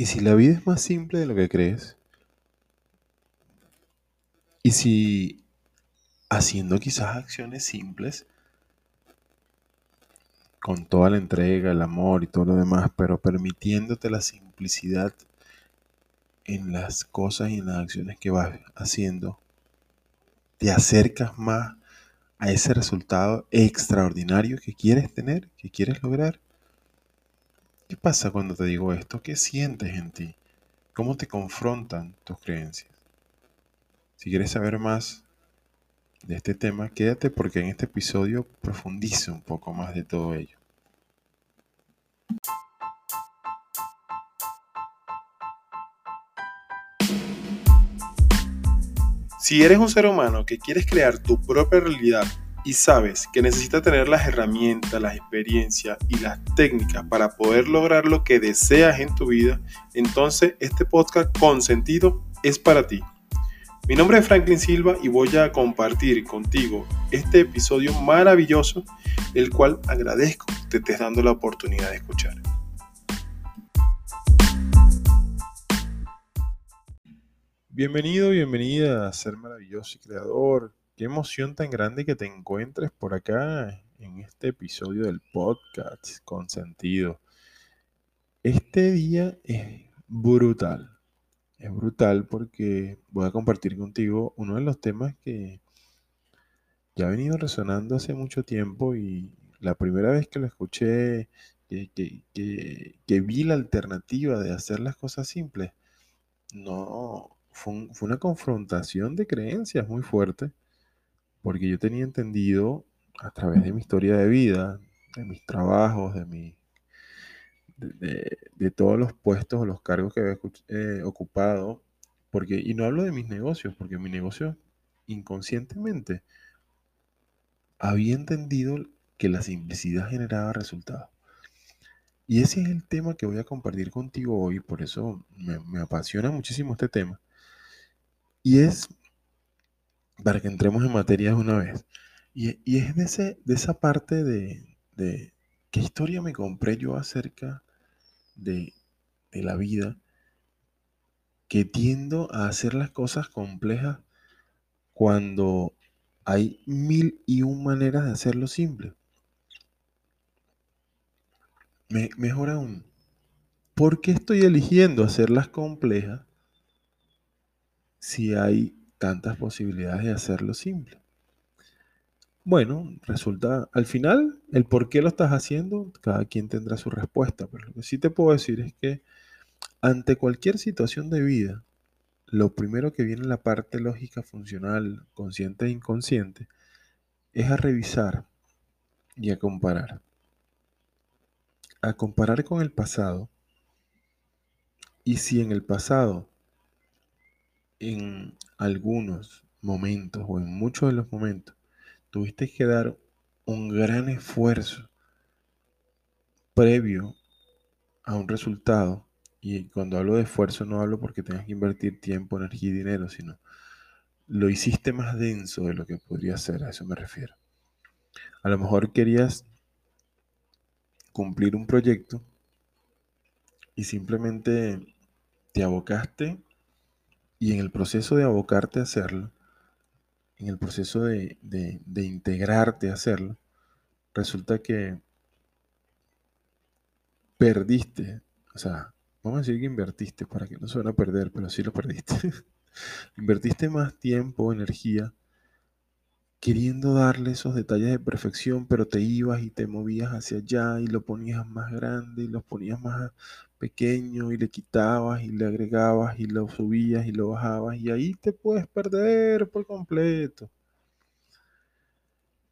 ¿Y si la vida es más simple de lo que crees? ¿Y si haciendo quizás acciones simples, con toda la entrega, el amor y todo lo demás, pero permitiéndote la simplicidad en las cosas y en las acciones que vas haciendo, te acercas más a ese resultado extraordinario que quieres tener, que quieres lograr. ¿Qué pasa cuando te digo esto? ¿Qué sientes en ti? ¿Cómo te confrontan tus creencias? Si quieres saber más de este tema, quédate porque en este episodio profundice un poco más de todo ello. Si eres un ser humano que quieres crear tu propia realidad y sabes que necesitas tener las herramientas, las experiencias y las técnicas para poder lograr lo que deseas en tu vida, entonces este podcast con sentido es para ti. Mi nombre es Franklin Silva y voy a compartir contigo este episodio maravilloso, el cual agradezco que te estés dando la oportunidad de escuchar. Bienvenido, bienvenida a Ser Maravilloso y Creador. Qué emoción tan grande que te encuentres por acá en este episodio del podcast con sentido. Este día es brutal. Es brutal porque voy a compartir contigo uno de los temas que ya ha venido resonando hace mucho tiempo y la primera vez que lo escuché, que, vi la alternativa de hacer las cosas simples, no, fue, una confrontación de creencias muy fuerte, porque yo tenía entendido a través de mi historia de vida, de mis trabajos, de, mi, de, todos los puestos o los cargos que había eh, ocupado, porque, y no hablo de mis negocios, porque mi negocio inconscientemente había entendido que la simplicidad generaba resultados. Y ese es el tema que voy a compartir contigo hoy, por eso me, me apasiona muchísimo este tema. Y es, para que entremos en materia de una vez, y, es de, esa parte de, qué historia me compré yo acerca de, la vida, que tiendo a hacer las cosas complejas cuando hay mil y un maneras de hacerlo simple. Me, mejor aún, ¿por qué estoy eligiendo hacerlas complejas si hay tantas posibilidades de hacerlo simple? Bueno, resulta, al final, el por qué lo estás haciendo, cada quien tendrá su respuesta, pero lo que sí te puedo decir es que ante cualquier situación de vida, lo primero que viene en la parte lógica, funcional, consciente e inconsciente, es a revisar y a comparar. A comparar con el pasado. Y si en el pasado en algunos momentos o en muchos de los momentos tuviste que dar un gran esfuerzo previo a un resultado, y cuando hablo de esfuerzo no hablo porque tengas que invertir tiempo, energía y dinero, sino lo hiciste más denso de lo que podría ser, a eso me refiero. A lo mejor querías cumplir un proyecto y simplemente te abocaste y en el proceso de abocarte a hacerlo, en el proceso de, integrarte a hacerlo, resulta que perdiste, o sea, vamos a decir que invertiste para que no suene a perder, pero sí lo perdiste. invertiste más tiempo, energía queriendo darle esos detalles de perfección, pero te ibas y te movías hacia allá y lo ponías más grande y lo ponías más pequeño y le quitabas y le agregabas y lo subías y lo bajabas y ahí te puedes perder por completo.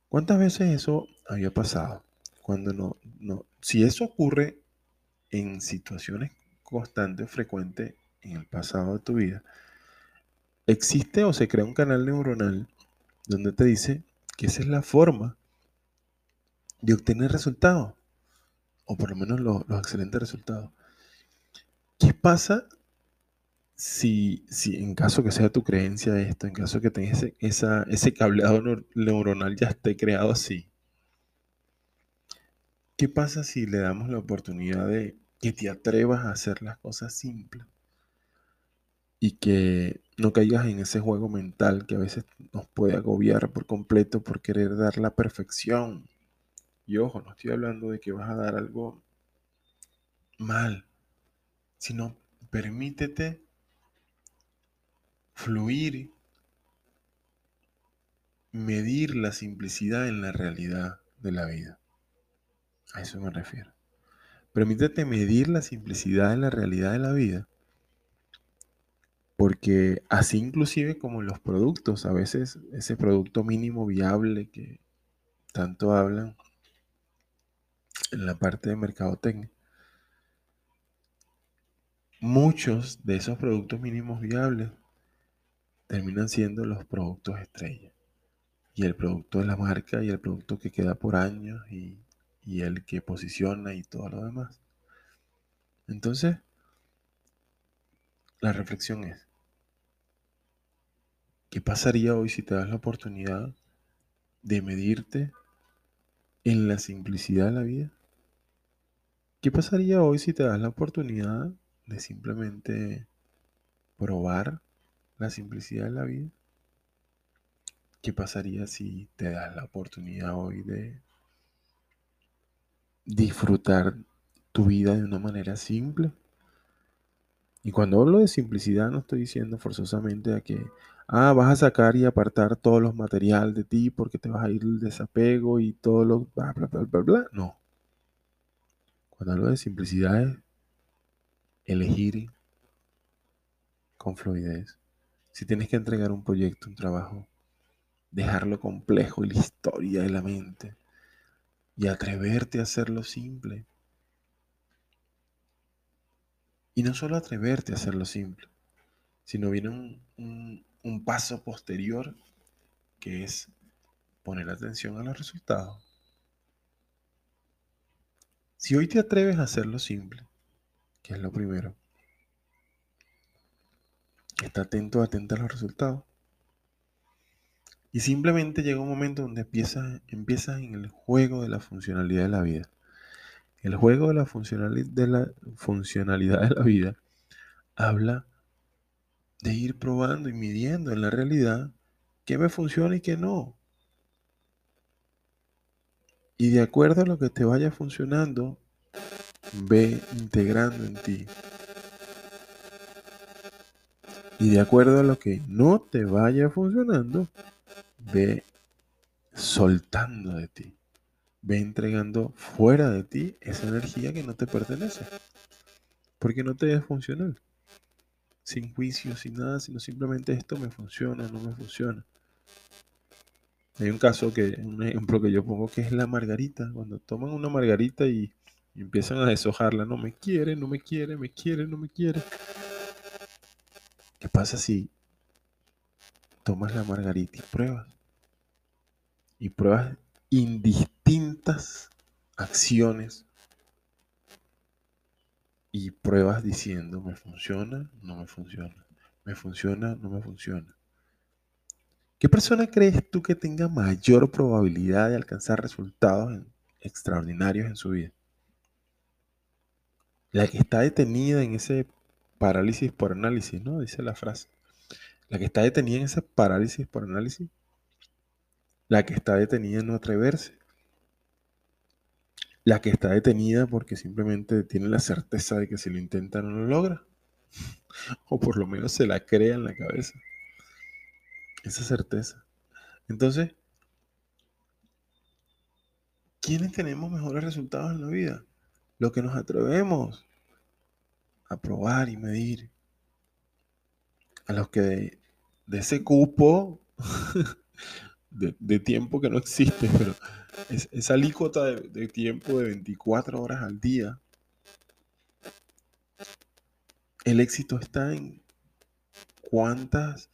¿Cuántas veces eso había pasado? Cuando no, no, si eso ocurre en situaciones constantes, frecuentes en el pasado de tu vida, existe o se crea un canal neuronal donde te dice que esa es la forma de obtener resultados, o por lo menos los, excelentes resultados. ¿Qué pasa si, si, en caso que sea tu creencia esto, en caso que tengas esa, ese cableado neuronal ya esté creado así? ¿Qué pasa si le damos la oportunidad de que te atrevas a hacer las cosas simples y que no caigas en ese juego mental que a veces nos puede agobiar por completo por querer dar la perfección. Y ojo, no estoy hablando de que vas a dar algo mal, sino permítete fluir, medir la simplicidad en la realidad de la vida. A eso me refiero. Permítete medir la simplicidad en la realidad de la vida. Porque así inclusive como los productos, a veces ese producto mínimo viable que tanto hablan en la parte de mercadotecnia, muchos de esos productos mínimos viables terminan siendo los productos estrella. Y el producto de la marca y el producto que queda por años y, y el que posiciona y todo lo demás. Entonces, la reflexión es, ¿qué pasaría hoy si te das la oportunidad de medirte en la simplicidad de la vida? ¿Qué pasaría hoy si te das la oportunidad de simplemente probar la simplicidad de la vida? ¿Qué pasaría si te das la oportunidad hoy de disfrutar tu vida de una manera simple? Y cuando hablo de simplicidad no estoy diciendo forzosamente a que, ah, vas a sacar y apartar todos los materiales de ti porque te vas a ir el desapego y todo lo bla, bla, bla, bla, bla. No. Cuando hablo de simplicidad es elegir con fluidez. Si tienes que entregar un proyecto, un trabajo, dejarlo complejo y la historia de la mente y atreverte a hacerlo simple. Y no solo atreverte a hacerlo simple, sino viene un, un, un paso posterior que es poner atención a los resultados. Si hoy te atreves a hacerlo simple, que es lo primero, está atento, atenta a los resultados. Y simplemente llega un momento donde empiezas, empiezas en el juego de la funcionalidad de la vida. El juego de la, funcionalidad de la funcionalidad de la vida habla de ir probando y midiendo en la realidad qué me funciona y qué no. Y de acuerdo a lo que te vaya funcionando, ve integrando en ti. Y de acuerdo a lo que no te vaya funcionando, ve soltando de ti. Ve entregando fuera de ti esa energía que no te pertenece. Porque no te es funcional. Sin juicio, sin nada, sino simplemente esto me funciona, no me funciona. Hay un caso que, un ejemplo que yo pongo que es la margarita. Cuando toman una margarita y, y empiezan a deshojarla, no me quiere, no me quiere, me quiere, no me quiere. ¿Qué pasa si tomas la margarita y pruebas? Y pruebas indistintas acciones y pruebas diciendo, me funciona, no me funciona, me funciona, no me funciona. ¿Qué persona crees tú que tenga mayor probabilidad de alcanzar resultados extraordinarios en su vida? La que está detenida en ese parálisis por análisis, ¿no? Dice la frase. La que está detenida en ese parálisis por análisis. La que está detenida en no atreverse. La que está detenida porque simplemente tiene la certeza de que si lo intenta no lo logra. o por lo menos se la crea en la cabeza esa certeza. Entonces, ¿quiénes tenemos mejores resultados en la vida? Lo que nos atrevemos a probar y medir. A los que de, ese cupo de, tiempo que no existe, pero esa alícuota de, de tiempo de 24 horas al día, el éxito está en cuántas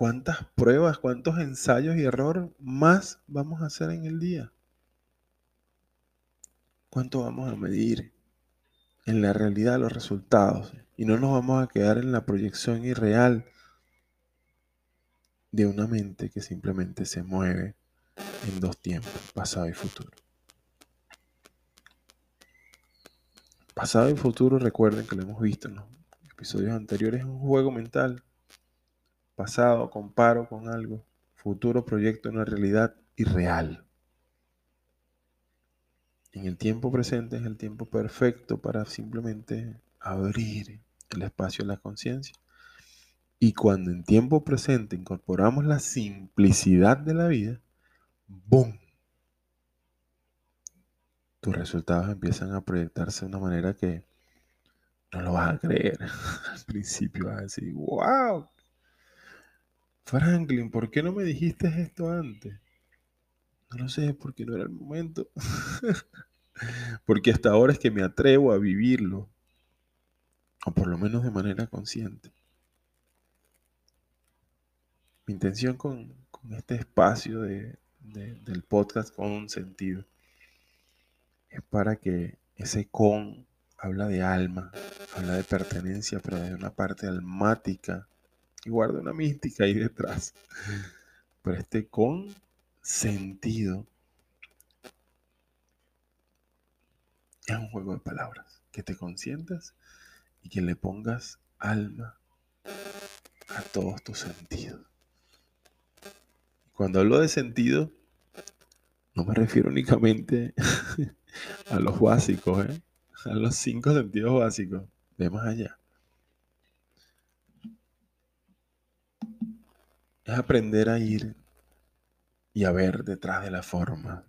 ¿Cuántas pruebas, cuántos ensayos y errores más vamos a hacer en el día? ¿Cuánto vamos a medir en la realidad los resultados? Y no nos vamos a quedar en la proyección irreal de una mente que simplemente se mueve en dos tiempos, pasado y futuro. Pasado y futuro, recuerden que lo hemos visto en los episodios anteriores, es un juego mental. Pasado, comparo con algo. Futuro, proyecto una realidad irreal. En el tiempo presente es el tiempo perfecto para simplemente abrir el espacio de la conciencia. Y cuando en tiempo presente incorporamos la simplicidad de la vida, ¡boom! Tus resultados empiezan a proyectarse de una manera que no lo vas a creer. Al principio vas a decir, wow, Franklin, ¿por qué no me dijiste esto antes? No lo sé, porque no era el momento. porque hasta ahora es que me atrevo a vivirlo. O por lo menos de manera consciente. Mi intención con, este espacio del podcast con un sentido es para que ese con habla de alma, habla de pertenencia, pero de una parte almática y guarda una mística ahí detrás. Pero este con sentido es un juego de palabras. Que te consientas y que le pongas alma a todos tus sentidos. Cuando hablo de sentido, no me refiero únicamente a los básicos, ¿eh? a los cinco sentidos básicos, de más allá. Es aprender a ir y a ver detrás de la forma.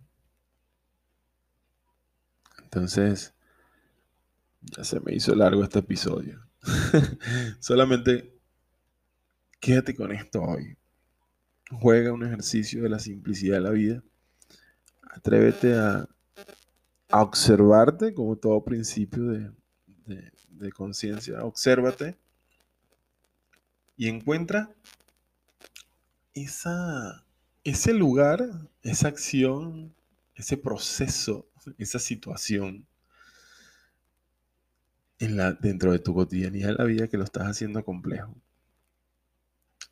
Entonces, ya se me hizo largo este episodio. Solamente quédate con esto hoy. Juega un ejercicio de la simplicidad de la vida. Atrévete a, observarte como todo principio de, de conciencia. Obsérvate y encuentra esa, ese lugar, esa acción, ese proceso, esa situación en la, dentro de tu cotidianidad de la vida que lo estás haciendo complejo.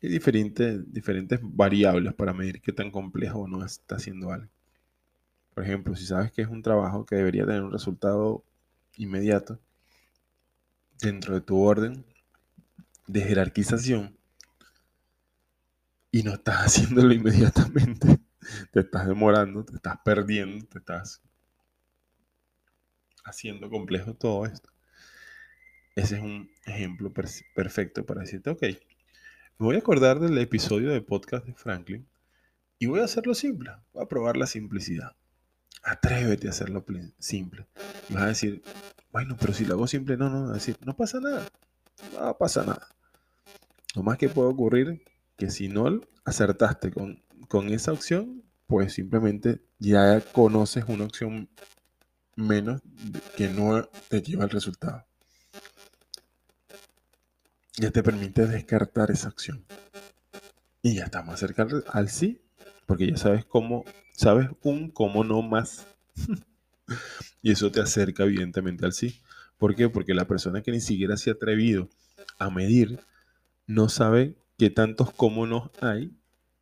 Hay diferentes, diferentes variables para medir qué tan complejo o no está haciendo algo. Por ejemplo, si sabes que es un trabajo que debería tener un resultado inmediato dentro de tu orden de jerarquización, y no estás haciéndolo inmediatamente. Te estás demorando, te estás perdiendo, te estás haciendo complejo todo esto. Ese es un ejemplo perfecto para decirte, ok, me voy a acordar del episodio de podcast de Franklin y voy a hacerlo simple, voy a probar la simplicidad. Atrévete a hacerlo simple. Y vas a decir, bueno, pero si lo hago simple, no, no, decir, no pasa nada, no pasa nada. Lo más que puede ocurrir que si no acertaste con, con esa opción, pues simplemente ya conoces una opción menos que no te lleva al resultado. Ya te permite descartar esa opción. Y ya estamos cerca al, sí, porque ya sabes cómo, sabes un cómo no más. y eso te acerca evidentemente al sí. ¿Por qué? Porque la persona que ni siquiera se ha atrevido a medir no sabe qué tantos cómo hay,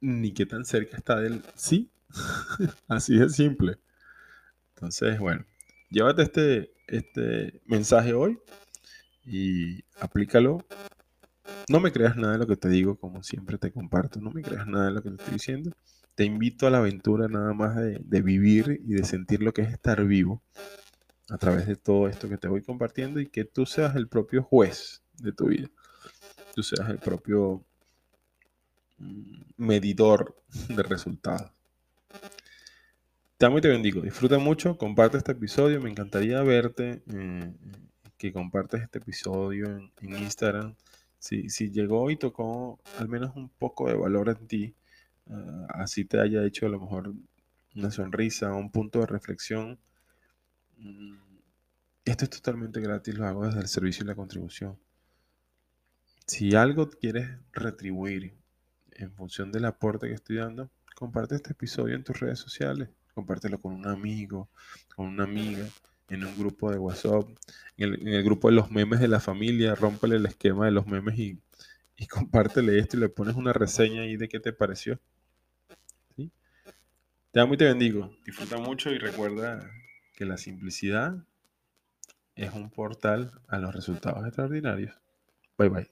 ni qué tan cerca está del sí. Así de simple. Entonces, bueno, llévate este, este mensaje hoy y aplícalo. No me creas nada de lo que te digo, como siempre te comparto. No me creas nada de lo que te estoy diciendo. Te invito a la aventura nada más de, vivir y de sentir lo que es estar vivo a través de todo esto que te voy compartiendo y que tú seas el propio juez de tu vida. Tú seas el propio medidor de resultados. Te amo y te bendigo. Disfruta mucho, comparte este episodio. Me encantaría verte, eh, que compartas este episodio en, Instagram. Si, si, llegó y tocó al menos un poco de valor en ti, eh, así te haya hecho a lo mejor una sonrisa, un punto de reflexión. Mm, esto es totalmente gratis, lo hago desde el servicio y la contribución. Si algo quieres retribuir en función del aporte que estoy dando, comparte este episodio en tus redes sociales, compártelo con un amigo, con una amiga, en un grupo de WhatsApp, en el, grupo de los memes de la familia, rómpele el esquema de los memes y, y compártele esto y le pones una reseña ahí de qué te pareció. Te amo y te bendigo. Disfruta mucho y recuerda que la simplicidad es un portal a los resultados extraordinarios. Bye bye.